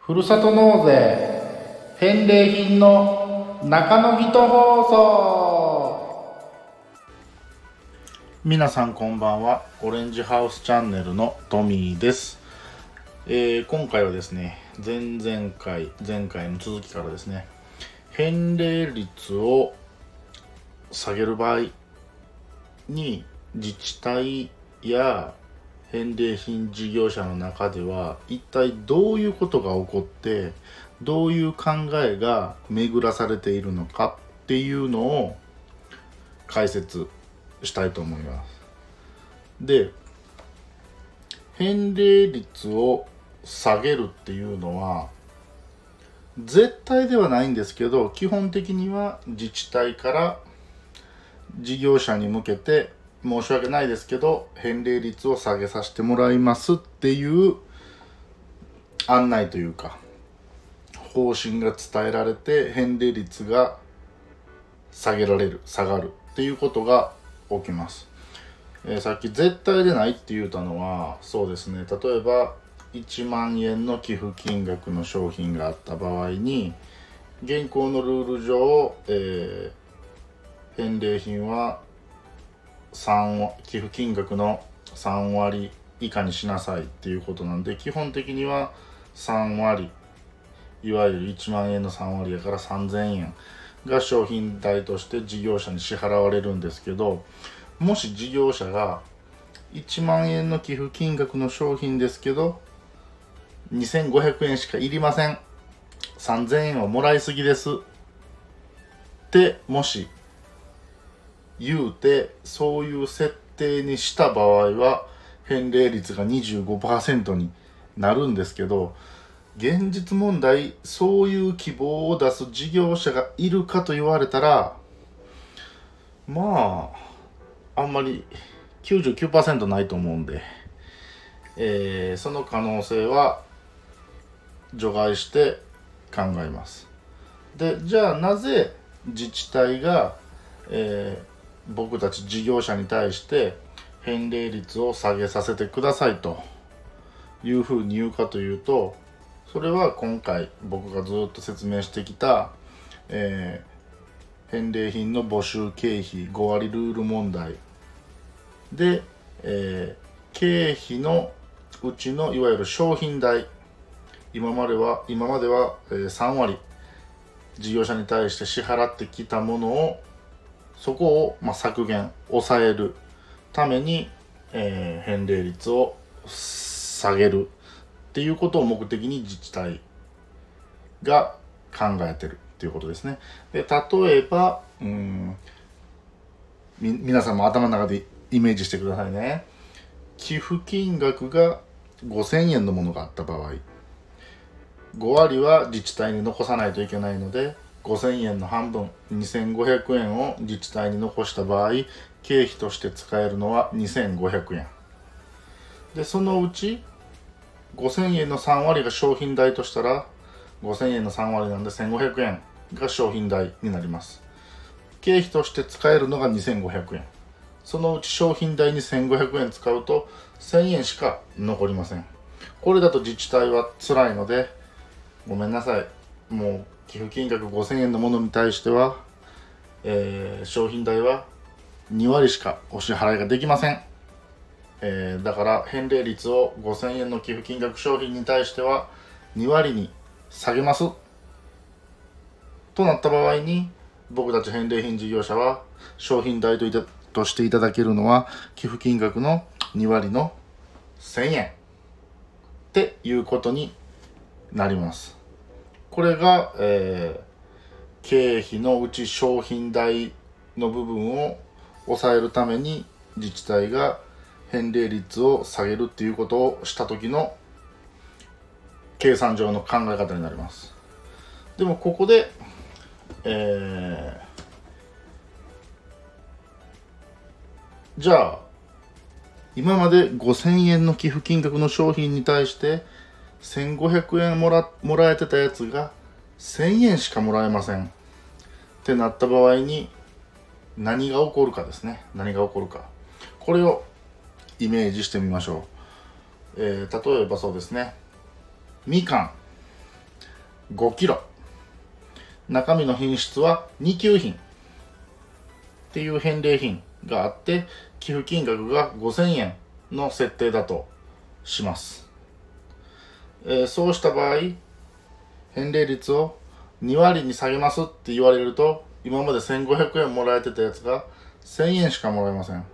ふるさと納税返礼品の中野人放送。皆さんこんばんはオレンジハウスチャンネルのトミーです、えー今回はですね前々回前回の続きからですね返礼率を下げる場合に自治体や返礼品事業者の中では一体どういうことが起こってどういう考えが巡らされているのかっていうのを解説したいと思います。で返礼率を下げるっていうのは絶対ではないんですけど基本的には自治体から事業者に向けて申し訳ないですけど返礼率を下げさせてもらいますっていう案内というか方針が伝えられて返礼率が下げられる下がるっていうことが起きます、えーさっき絶対でないって言ったのはそうですね。例えば1万円の寄付金額の商品があった場合に現行のルール上、えー返礼品は3寄付金額の3割以下にしなさいっていうことなんで基本的には3割いわゆる1万円の3割やから3000円が商品代として事業者に支払われるんですけどもし事業者が1万円の寄付金額の商品ですけど2500円しかいりません。3000円はもらいすぎです。ってもし言うてそういう設定にした場合は返礼率が25%になるんですけど現実問題そういう希望を出す事業者がいるかと言われたらまああんまり99%ないと思うんで、えーその可能性は除外して考えます。でじゃあなぜ自治体が、えー僕たち事業者に対して返礼率を下げさせてくださいと。いうふうに言うかというとそれは今回僕がずっと説明してきた、えー返礼品の募集経費5割ルール問題。で、えー経費のうちのいわゆる商品代。今までは今までは、3割。事業者に対して支払ってきたものをそこを、まあ、削減抑えるために、えー返礼率を下げるっていうことを目的に自治体が考えてるっていうことですね。で例えばうんみ皆さんも頭の中でイメージしてくださいね。寄付金額が5000円のものがあった場合5割は自治体に残さないといけないので5000円の半分2500円を自治体に残した場合経費として使えるのは2500円。でそのうち5000円の3割が商品代としたら5000円の3割なんで1500円が商品代になります。経費として使えるのが2500円。そのうち商品代に1500円使うと1000円しか残りません。これだと自治体は辛いのでごめんなさい。もう寄付金額5000円のものに対しては、えー商品代は2割しかお支払いができません、えーだから返礼率を5000円の寄付金額商品に対しては2割に下げます。となった場合に僕たち返礼品事業者は商品代といたとしていただけるのは寄付金額の2割の1000円っていうことになります。これが、えー経費のうち商品代の部分を抑えるために自治体が返礼率を下げるっていうことをした時の計算上の考え方になります。でもここで、えーじゃあ今まで5000円の寄付金額の商品に対して1500円もらもらえてたやつが1000円しかもらえません。ってなった場合に何が起こるかですね。何が起こるか。これをイメージしてみましょう、えー、例えばそうですね。みかん。5キロ。中身の品質は2級品。っていう返礼品があって寄付金額が5000円の設定だとします、えー、そうした場合返礼率を2割に下げますって言われると今まで1500円もらえてたやつが1000円しかもらえません。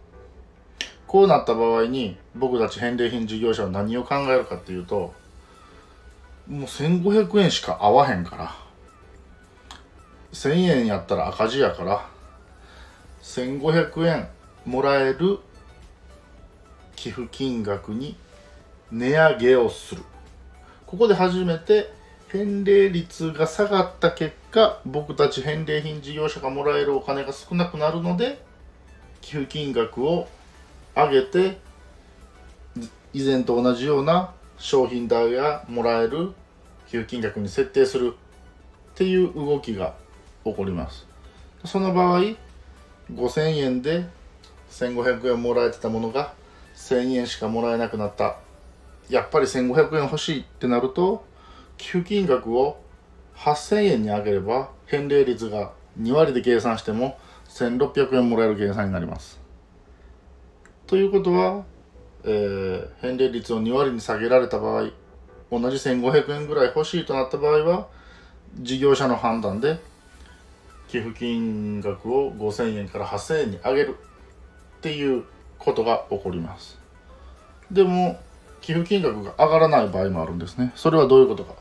こうなった場合に僕たち返礼品事業者は何を考えるかっていうともう1500円しか合わへんから。1000円やったら赤字やから1500円もらえる寄付金額に値上げをする。ここで初めて返礼率が下がった結果僕たち返礼品事業者がもらえるお金が少なくなるので寄付金額を上げて以前と同じような商品代がもらえる寄付金額に設定するっていう動きが起こります。その場合5000円で1500円もらえてたものが1000円しかもらえなくなった。やっぱり1500円欲しいってなると寄付金額を8000円に上げれば返礼率が2割で計算しても1600円もらえる計算になります。ということは、えー、返礼率を2割に下げられた場合同じ1500円ぐらい欲しいとなった場合は事業者の判断で寄付金額を5000円から8000円に上げるっていうことが起こります。でも寄付金額が上がらない場合もあるんですね。それはどういうことか。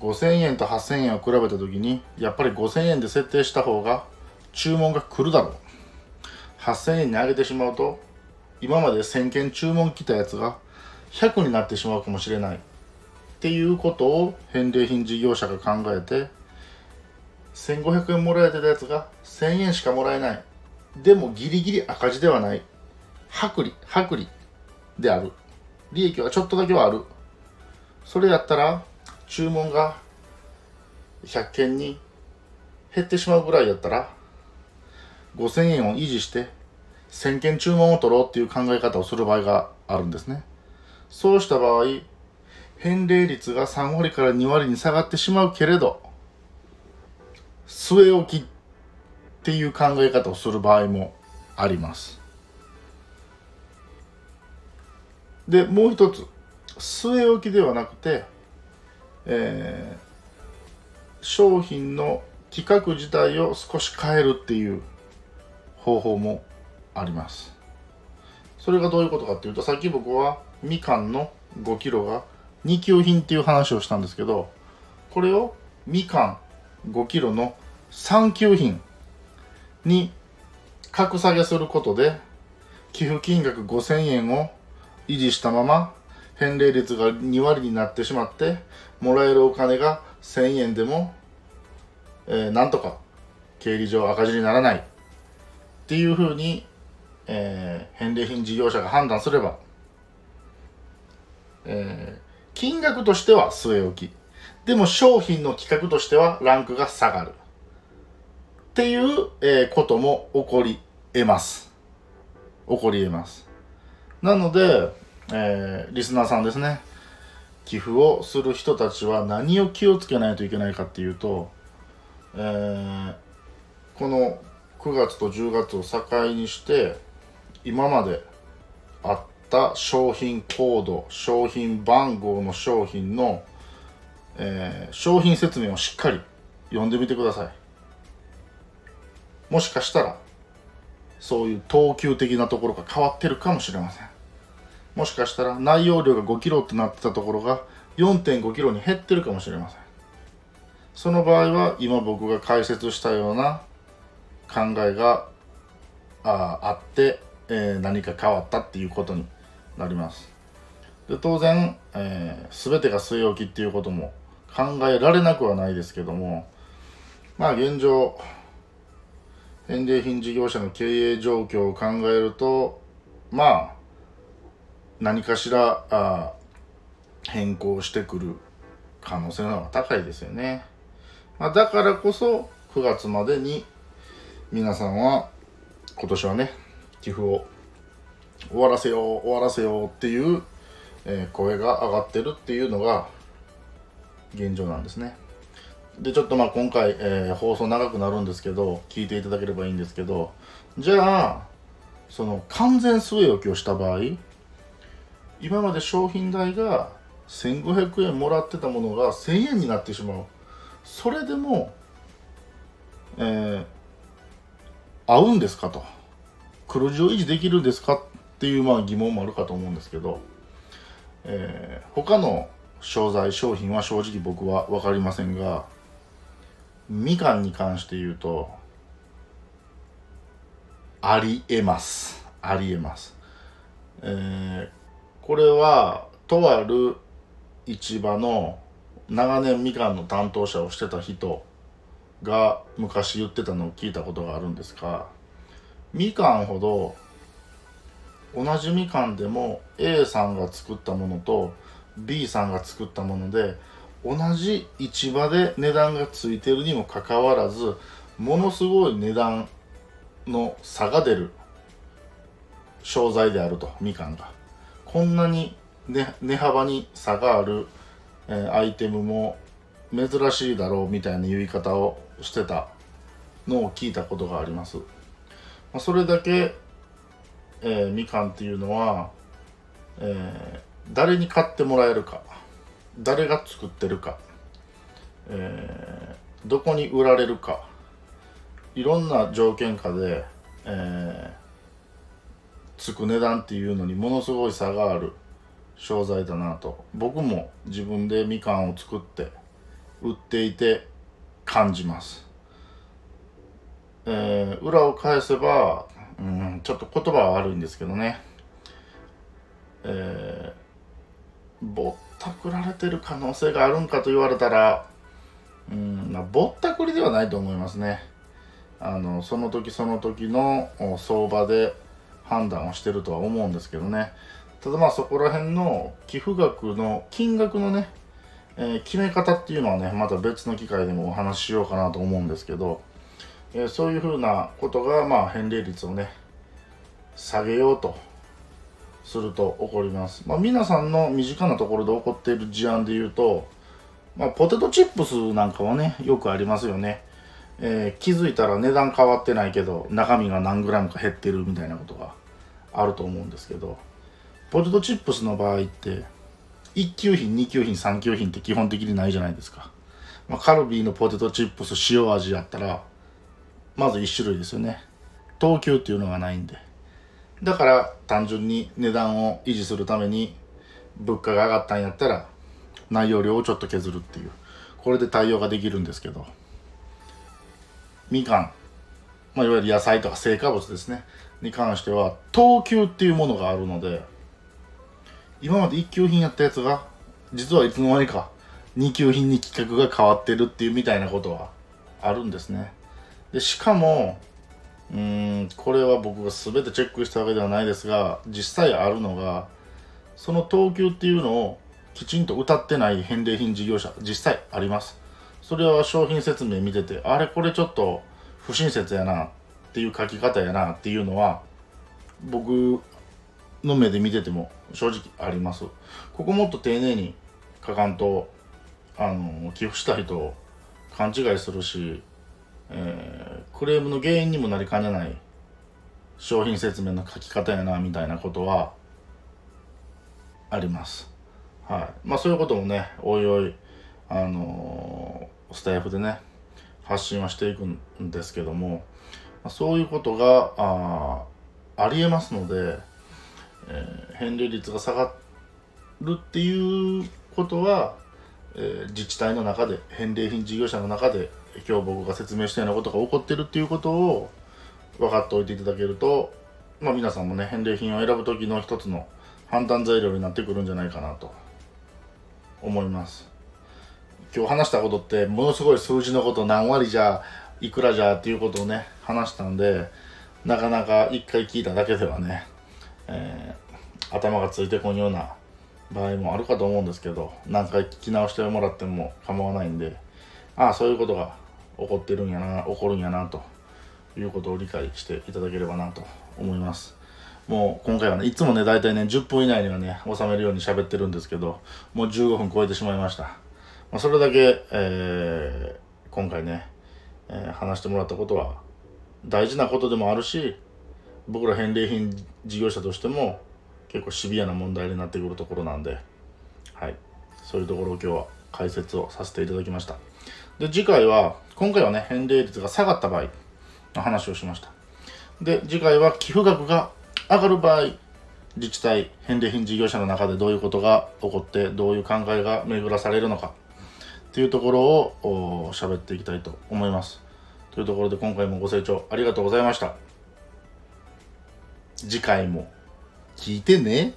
5000円と8000円を比べた時にやっぱり5000円で設定した方が注文が来るだろう。8000円に上げてしまうと今まで1000件注文来たやつが100になってしまうかもしれない。っていうことを返礼品事業者が考えて1500円もらえてたやつが1000円しかもらえない。でもギリギリ赤字ではない。薄利薄利。である。利益はちょっとだけはある。それやったら注文が100件に減ってしまうぐらいやったら5000円を維持して1000件注文を取ろうっていう考え方をする場合があるんですね。そうした場合返礼率が3割から2割に下がってしまうけれど据え置きっていう考え方をする場合もあります。でもう一つ据え置きではなくてえー、商品の規格自体を少し変えるっていう方法もあります。それがどういうことかっていうとさっき僕はみかんの5キロが2級品っていう話をしたんですけどこれをみかん5キロの3級品に格下げすることで寄付金額5000円を維持したまま返礼率が2割になってしまってもらえるお金が1000円でも、えー、なんとか経理上赤字にならない。っていうふうに、えー、返礼品事業者が判断すれば、えー、金額としては据え置き。でも商品の規格としてはランクが下がる。っていう、えー、ことも起こり得ます。起こり得ます。なので、えー、リスナーさんですね。寄付をする人たちは何を気をつけないといけないかっていうと、えー、この9月と10月を境にして今まであった商品コード商品番号の商品の、えー、商品説明をしっかり読んでみてください。もしかしたらそういう等級的なところが変わってるかもしれません。もしかしたら内容量が5キロってなってたところが4.5キロに減ってるかもしれません。その場合は今僕が解説したような考えがああって、えー、何か変わったっていうことになります。で当然、えー、全てが据え置きっていうことも考えられなくはないですけどもまあ現状返礼品事業者の経営状況を考えるとまあ何かしらあ変更してくる可能性の方が高いですよね。まあ、だからこそ9月までに、皆さんは今年はね寄付を終わらせよう終わらせようっていう、えー、声が上がってるっていうのが現状なんですねでちょっとまあ今回、えー、放送長くなるんですけど聞いていただければいいんですけどじゃあその完全据え置きをした場合今まで商品代が1500円もらってたものが1000円になってしまう。それでも、えー、合うんですかと。黒字を維持できるんですかっていうまあ疑問もあるかと思うんですけど、えー、他の商材商品は正直僕は分かりませんがみかんに関して言うとありえます。ありえます、えー、これはとある市場の長年みかんの担当者をしてた人が昔言ってたのを聞いたことがあるんですがみかんほど同じみかんでも A さんが作ったものと B さんが作ったもので同じ市場で値段がついてるにもかかわらずものすごい値段の差が出る商材であるとみかんが。こんなに値幅に差がある、えー、アイテムも珍しいだろうみたいな言い方をしてたのを聞いたことがあります、まあ、それだけ、えー、みかんっていうのは、えー、誰に買ってもらえるか誰が作ってるか、えー、どこに売られるかいろんな条件下で、えー、つく値段っていうのにものすごい差がある。商材だなと。僕も自分でみかんを作って売っていて感じます、えー、裏を返せば、うん、ちょっと言葉は悪いんですけどね、えー、ぼったくられてる可能性があるんかと言われたらうん、ぼったくりではないと思いますね。あのその時その時の相場で判断をしてるとは思うんですけどね。ただまあそこら辺の寄付額の金額のね、えー、決め方っていうのはねまた別の機会でもお話ししようかなと思うんですけど、えー、そういうふうなことがまあ返礼率をね下げようとすると起こります、まあ、皆さんの身近なところで起こっている事案で言うと、まあ、ポテトチップスなんかはねよくありますよね。えー、気づいたら値段変わってないけど中身が何グラムか減ってるみたいなことがあると思うんですけどポテトチップスの場合って1級品2級品3級品って基本的にないじゃないですか、まあ、カルビーのポテトチップス塩味やったらまず1種類ですよね。等級っていうのがないんで。だから単純に値段を維持するために物価が上がったんやったら内容量をちょっと削るっていう。これで対応ができるんですけど。みかん、まあ、いわゆる野菜とか成果物ですね。に関しては等級っていうものがあるので今まで一級品やったやつが実はいつの間にか2級品に規格が変わってるっていうみたいなことはあるんですね。でしかもうんこれは僕が全てチェックしたわけではないですが実際あるのがその等級っていうのをきちんと歌ってない返礼品事業者実際あります。それは商品説明見ててあれこれちょっと不親切やな。っっていう書き方やなっていうのは僕の目で見てても正直あります。ここもっと丁寧に書かんとあの寄付した人を勘違いするし、えー、クレームの原因にもなりかねない商品説明の書き方やなみたいなことはあります。はい。まあそういうこともねおいおいあのー、スタイフでね発信はしていくんですけどもそういうことがあありえますので、えー、返礼率が下がるっていうことは、えー、自治体の中で返礼品事業者の中で今日僕が説明したようなことが起こってるっていうことを分かっておいていただけると、まあ、皆さんもね返礼品を選ぶ時の一つの判断材料になってくるんじゃないかなと思います。今日話したことってものすごい数字のこと何割じゃいくらじゃっていうことをね話したんでなかなか一回聞いただけではね、えー、頭がついてこんような場合もあるかと思うんですけど何回聞き直してもらっても構わないんでああそういうことが起こってるんやな起こるんやなということを理解していただければなと思います。もう今回はねいつもね大体ね10分以内にはね収めるように喋ってるんですけどもう15分超えてしまいました、まあ、それだけ、えー、今回ね、えー、話してもらったことは大事なことでもあるし僕ら返礼品事業者としても結構シビアな問題になってくるところなんではい。そういうところを今日は解説をさせていただきました。で次回は今回はね返礼率が下がった場合の話をしました。で次回は寄付額が上がる場合自治体返礼品事業者の中でどういうことが起こってどういう考えが巡らされるのかっていうところを喋っていきたいと思います。というところで今回もご清聴ありがとうございました。次回も聞いてね。